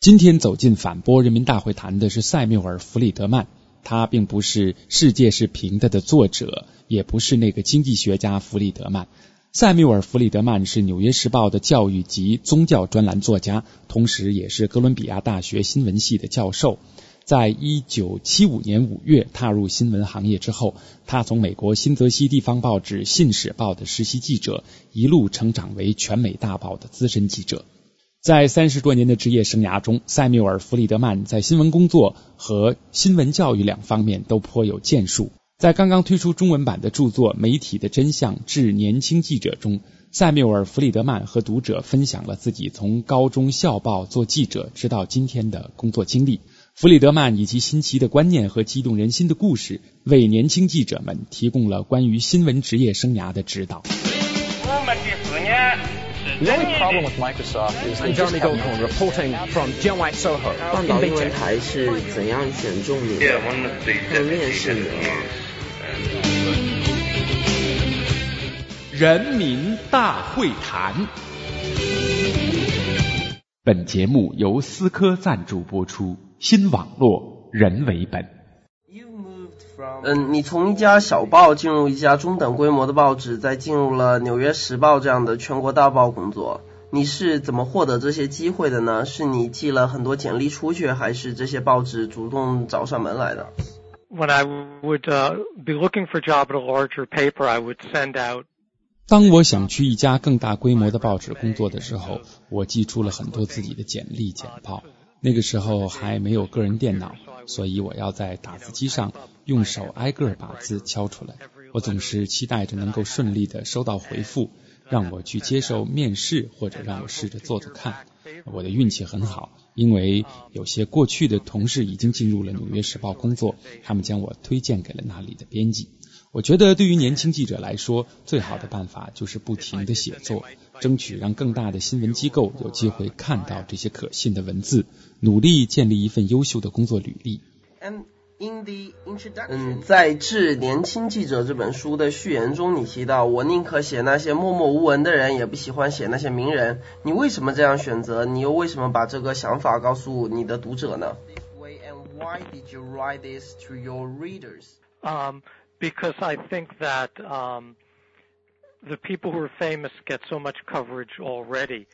今天走进反播人民大会谈的是塞缪尔·弗里德曼，他并不是《世界是平的》的作者，也不是那个经济学家弗里德曼。塞缪尔·弗里德曼是《纽约时报》的教育及宗教专栏作家，同时也是哥伦比亚大学新闻系的教授。在一九七五年五月踏入新闻行业之后，他从美国新泽西地方报纸《信使报》的实习记者，一路成长为全美大报的资深记者。在三十多年的职业生涯中，塞缪尔·弗里德曼在新闻工作和新闻教育两方面都颇有建树。在刚刚推出中文版的著作《媒体的真相致年轻记者》中，塞缪尔·弗里德曼和读者分享了自己从高中校报做记者直到今天的工作经历。弗里德曼以及新奇的观念和激动人心的故事，为年轻记者们提供了关于新闻职业生涯的指导。我们第四年。The only problem with Microsoft is I'm Jeremy Goldhorn reporting from Jianwai Soho 半岛英文台是怎样选中你的？和面试你？人民大会谈。本节目由思科赞助播出，新网络人为本。嗯，你从一家小报进入一家中等规模的报纸，再进入了《纽约时报》这样的全国大报工作，你是怎么获得这些机会的呢？是你寄了很多简历出去，还是这些报纸主动找上门来的？When I would be looking for job at a larger paper, I would send out. 当我想去一家更大规模的报纸工作的时候，我寄出了很多自己的简历简报。那个时候还没有个人电脑。所以我要在打字机上用手挨个把字敲出来。我总是期待着能够顺利的收到回复，让我去接受面试，或者让我试着做做看。我的运气很好，因为有些过去的同事已经进入了《纽约时报》工作，他们将我推荐给了那里的编辑。我觉得对于年轻记者来说，最好的办法就是不停的写作，争取让更大的新闻机构有机会看到这些可信的文字，努力建立一份优秀的工作履历。嗯，在《致年轻记者》这本书的序言中，你提到我宁可写那些默默无闻的人，也不喜欢写那些名人。你为什么这样选择？你又为什么把这个想法告诉你的读者呢？because I think that um, the people who are famous get so much coverage already.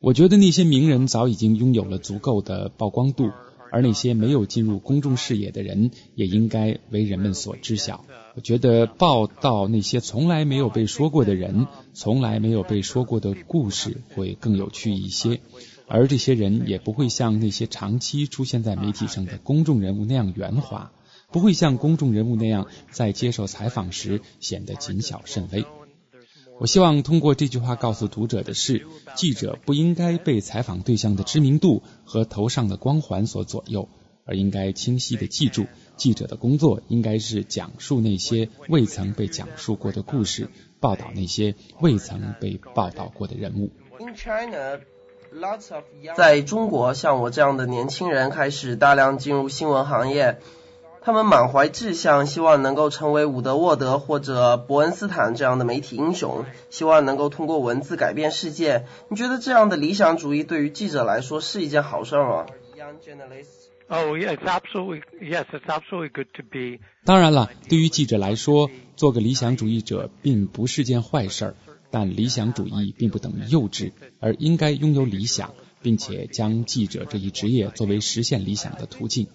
我觉得那些名人早已经拥有了足够的曝光度，而那些没有进入公众视野的人也应该为人们所知晓。我觉得报道那些从来没有被说过的人、从来没有被说过的故事会更有趣一些，而这些人也不会像那些长期出现在媒体上的公众人物那样圆滑。不会像公众人物那样在接受采访时显得谨小慎微。我希望通过这句话告诉读者的是，记者不应该被采访对象的知名度和头上的光环所左右，而应该清晰的记住，记者的工作应该是讲述那些未曾被讲述过的故事，报道那些未曾被报道过的人物。在中国，像我这样的年轻人开始大量进入新闻行业。他们满怀志向，希望能够成为伍德沃德或者伯恩斯坦这样的媒体英雄，希望能够通过文字改变世界。你觉得这样的理想主义对于记者来说是一件好事吗？Oh, yes, absolutely. Yes, it's absolutely good to be. 当然了，对于记者来说，做个理想主义者并不是件坏事儿。但理想主义并不等于幼稚，而应该拥有理想。并且将记者这一职业作为实现理想的途径。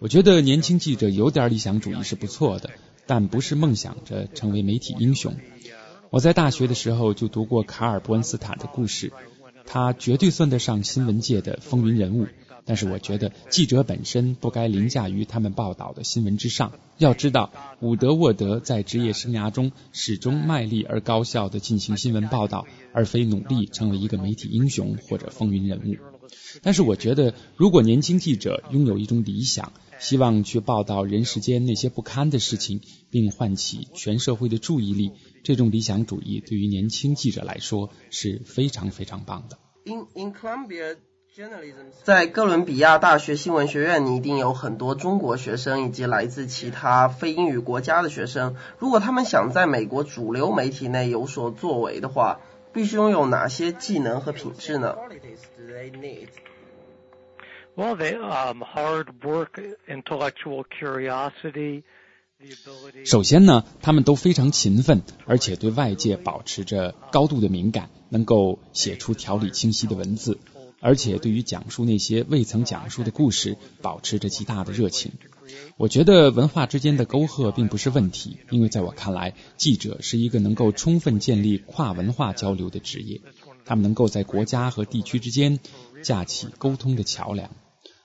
我觉得年轻记者有点理想主义是不错的，但不是梦想着成为媒体英雄。我在大学的时候就读过卡尔伯恩斯坦的故事，他绝对算得上新闻界的风云人物。但是我觉得记者本身不该凌驾于他们报道的新闻之上。要知道，伍德沃德在职业生涯中始终卖力而高效地进行新闻报道，而非努力成为一个媒体英雄或者风云人物。但是我觉得，如果年轻记者拥有一种理想，希望去报道人世间那些不堪的事情，并唤起全社会的注意力，这种理想主义对于年轻记者来说是非常非常棒的。In in Colombia. 在哥伦比亚大学新闻学院，你一定有很多中国学生以及来自其他非英语国家的学生。如果他们想在美国主流媒体内有所作为的话，必须拥有哪些技能和品质呢 Well, they um, hard work, intellectual curiosity. 首先呢，他们都非常勤奋，而且对外界保持着高度的敏感，能够写出条理清晰的文字，而且对于讲述那些未曾讲述的故事，保持着极大的热情。我觉得文化之间的沟壑并不是问题，因为在我看来，记者是一个能够充分建立跨文化交流的职业，他们能够在国家和地区之间架起沟通的桥梁。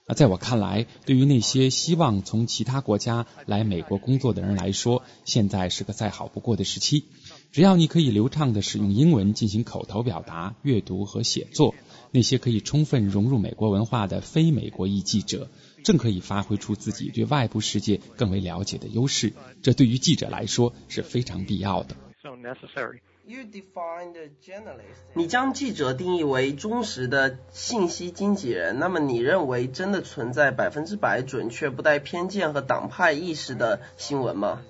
那在我看来，对于那些希望从其他国家来美国工作的人来说，现在是个再好不过的时期。只要你可以流畅的使用英文进行口头表达、阅读和写作，那些可以充分融入美国文化的非美国裔记者，正可以发挥出自己对外部世界更为了解的优势。这对于记者来说是非常必要的。你将记者定义为忠实的信息经纪人，那么你认为真的存在百分之百准确、不带偏见和党派意识的新闻吗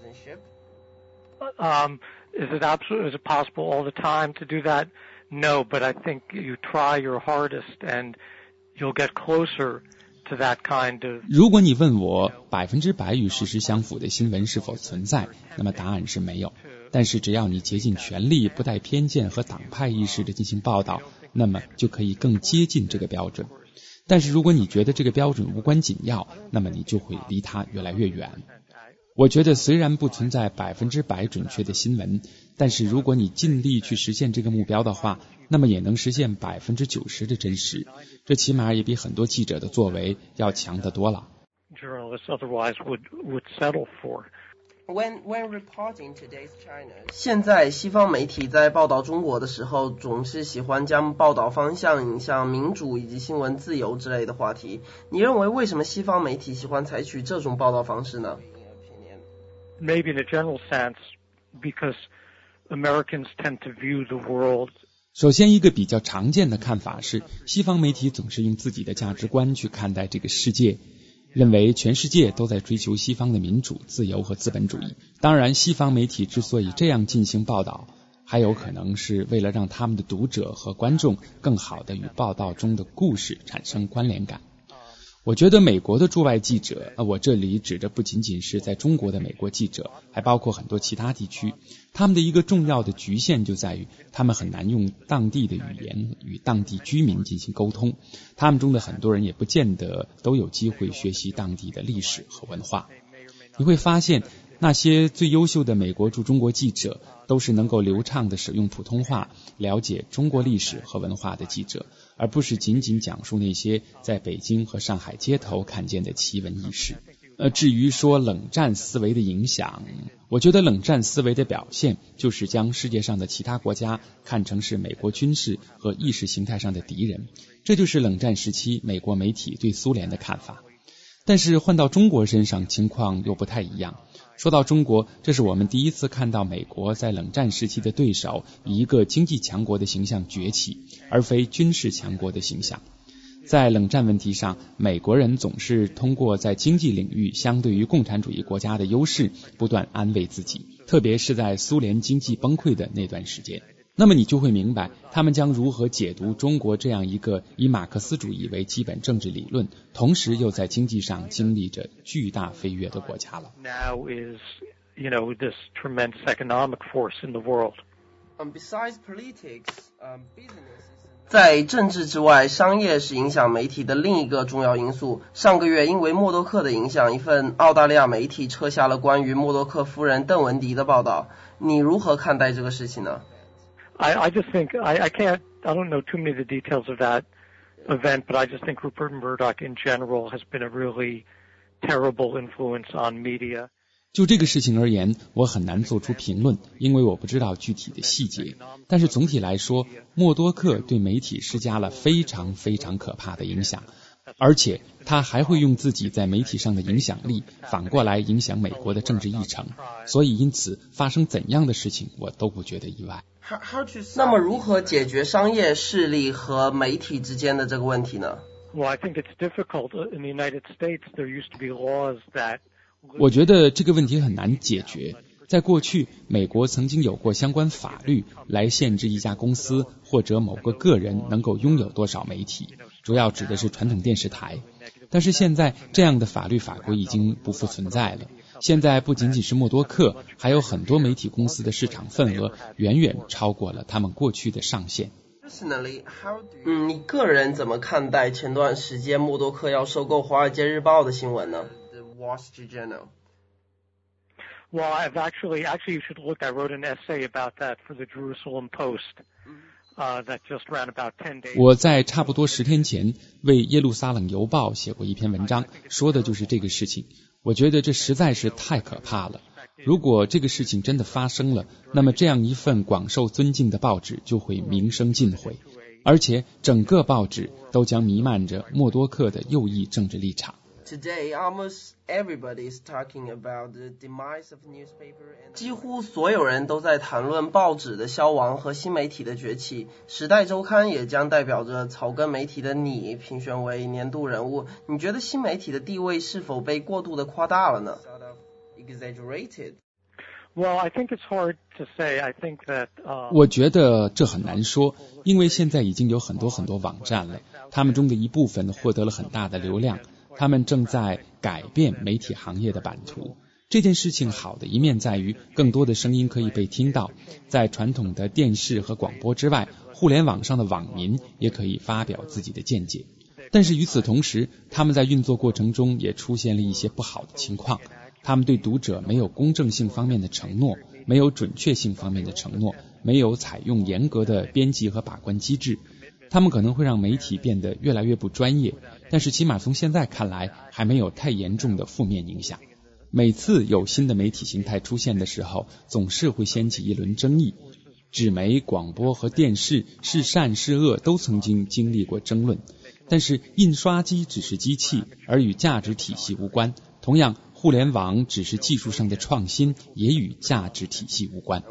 ？Um, is it absolute? Is it possible all the time to do that? No, but I think you try your hardest and you'll get closer to that kind of. 如果你问我百分之百与事实相符的新闻是否存在，那么答案是没有。但是只要你竭尽全力，不带偏见和党派意识的进行报道，那么就可以更接近这个标准。但是如果你觉得这个标准无关紧要，那么你就会离它越来越远。我觉得虽然不存在百分之百准确的新闻，但是如果你尽力去实现这个目标的话，那么也能实现百分之九十的真实。这起码也比很多记者的作为要强得多了。Journalists otherwise would would settle for. When when reporting today's China，现在西方媒体在报道中国的时候，总是喜欢将报道方向引向民主以及新闻自由之类的话题。你认为为什么西方媒体喜欢采取这种报道方式呢？Maybe in a general sense, because Americans tend to view the world. 首先，一个比较常见的看法是，西方媒体总是用自己的价值观去看待这个世界。认为全世界都在追求西方的民主、自由和资本主义。当然，西方媒体之所以这样进行报道，还有可能是为了让他们的读者和观众更好地与报道中的故事产生关联感。我觉得美国的驻外记者，呃，我这里指的不仅仅是在中国的美国记者，还包括很多其他地区。他们的一个重要的局限就在于，他们很难用当地的语言与当地居民进行沟通。他们中的很多人也不见得都有机会学习当地的历史和文化。你会发现。那些最优秀的美国驻中国记者，都是能够流畅的使用普通话、了解中国历史和文化的记者，而不是仅仅讲述那些在北京和上海街头看见的奇闻异事。呃，至于说冷战思维的影响，我觉得冷战思维的表现就是将世界上的其他国家看成是美国军事和意识形态上的敌人，这就是冷战时期美国媒体对苏联的看法。但是换到中国身上，情况又不太一样。说到中国，这是我们第一次看到美国在冷战时期的对手以一个经济强国的形象崛起，而非军事强国的形象。在冷战问题上，美国人总是通过在经济领域相对于共产主义国家的优势，不断安慰自己，特别是在苏联经济崩溃的那段时间。那么你就会明白，他们将如何解读中国这样一个以马克思主义为基本政治理论，同时又在经济上经历着巨大飞跃的国家了。Now is you know this tremendous economic force in the world. Um, besides politics, um, business. 在政治之外，商业是影响媒体的另一个重要因素。上个月，因为默多克的影响，一份澳大利亚媒体撤下了关于默多克夫人邓文迪的报道。你如何看待这个事情呢？I, I just think I, I can't. I don't know too many of the details of that event, but I just think Rupert Murdoch in general has been a really terrible influence on media. 就这个事情而言，我很难做出评论，因为我不知道具体的细节。但是总体来说，默多克对媒体施加了非常非常可怕的影响，而且他还会用自己在媒体上的影响力反过来影响美国的政治议程。所以，因此发生怎样的事情，我都不觉得意外。那么，如何解决商业势力和媒体之间的这个问题呢？Well, I think it's difficult. In the United States, there used to be laws that. 我觉得这个问题很难解决。在过去，美国曾经有过相关法律来限制一家公司或者某个个人能够拥有多少媒体，主要指的是传统电视台。但是现在这样的法律法规已经不复存在了。现在不仅仅是默多克，还有很多媒体公司的市场份额远远超过了他们过去的上限。嗯，你个人怎么看待前段时间默多克要收购《华尔街日报》的新闻呢？Wall Street Journal。Well, I've actually, actually, you should look. I wrote an essay about that for the Jerusalem Post. Uh, that just ran about ten days. 我在差不多十天前为耶路撒冷邮报写过一篇文章，说的就是这个事情。我觉得这实在是太可怕了。如果这个事情真的发生了，那么这样一份广受尊敬的报纸就会名声尽毁，而且整个报纸都将弥漫着默多克的右翼政治立场。Today, almost everybody is talking about the demise of newspaper. 几乎所有人都在谈论报纸的消亡和新媒体的崛起。时代周刊也将代表着草根媒体的你评选为年度人物。你觉得新媒体的地位是否被过度的夸大了呢？Exaggerated. Well, I think it's hard to say. I think that. 我觉得这很难说，因为现在已经有很多很多网站了，他们中的一部分获得了很大的流量。他们正在改变媒体行业的版图。这件事情好的一面在于，更多的声音可以被听到。在传统的电视和广播之外，互联网上的网民也可以发表自己的见解。但是与此同时，他们在运作过程中也出现了一些不好的情况。他们对读者没有公正性方面的承诺，没有准确性方面的承诺，没有采用严格的编辑和把关机制。他们可能会让媒体变得越来越不专业。但是起码从现在看来，还没有太严重的负面影响。每次有新的媒体形态出现的时候，总是会掀起一轮争议。纸媒、广播和电视是善是恶，都曾经经历过争论。但是印刷机只是机器，而与价值体系无关。同样，互联网只是技术上的创新，也与价值体系无关。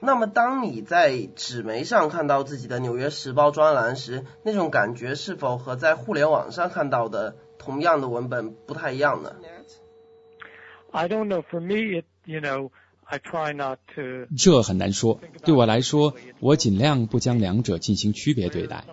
那么，当你在纸媒上看到自己的《纽约时报》专栏时，那种感觉是否和在互联网上看到的同样的文本不太一样呢？I don't know. For me, it you know, I try not to. 这很难说。对我来说，我尽量不将两者进行区别对待。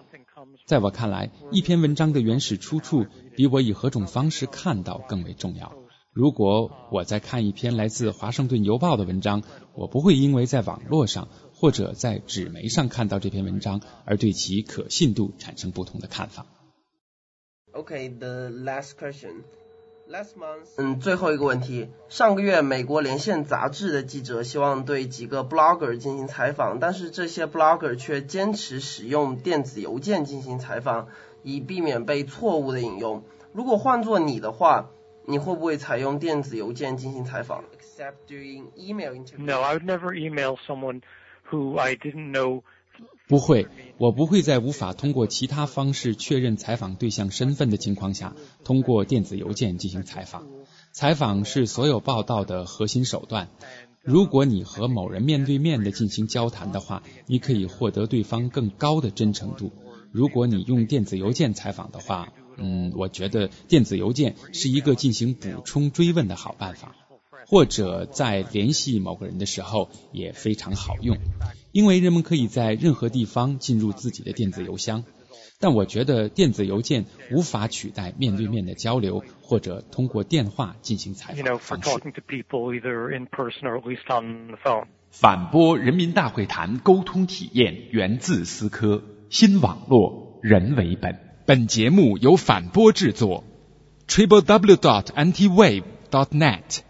在我看来，一篇文章的原始出处比我以何种方式看到更为重要。如果我在看一篇来自华盛顿邮报的文章，我不会因为在网络上或者在纸媒上看到这篇文章而对其可信度产生不同的看法。Okay, the last question. Last month. 嗯，最后一个问题。上个月，美国连线杂志的记者希望对几个 blogger 进行采访，但是这些 blogger 却坚持使用电子邮件进行采访，以避免被错误的引用。如果换做你的话，你会不会采用电子邮件进行采访？Except doing email interview. No, I would never email someone who I didn't know. 不会，我不会在无法通过其他方式确认采访对象身份的情况下，通过电子邮件进行采访。采访是所有报道的核心手段。如果你和某人面对面的进行交谈的话，你可以获得对方更高的真诚度。如果你用电子邮件采访的话，嗯，我觉得电子邮件是一个进行补充追问的好办法，或者在联系某个人的时候也非常好用，因为人们可以在任何地方进入自己的电子邮箱。但我觉得电子邮件无法取代面对面的交流或者通过电话进行采访的方式。反驳人民大会谈沟通体验源自思科，新网络人为本。本节目由反播制作，triple w dot antiwave dot net。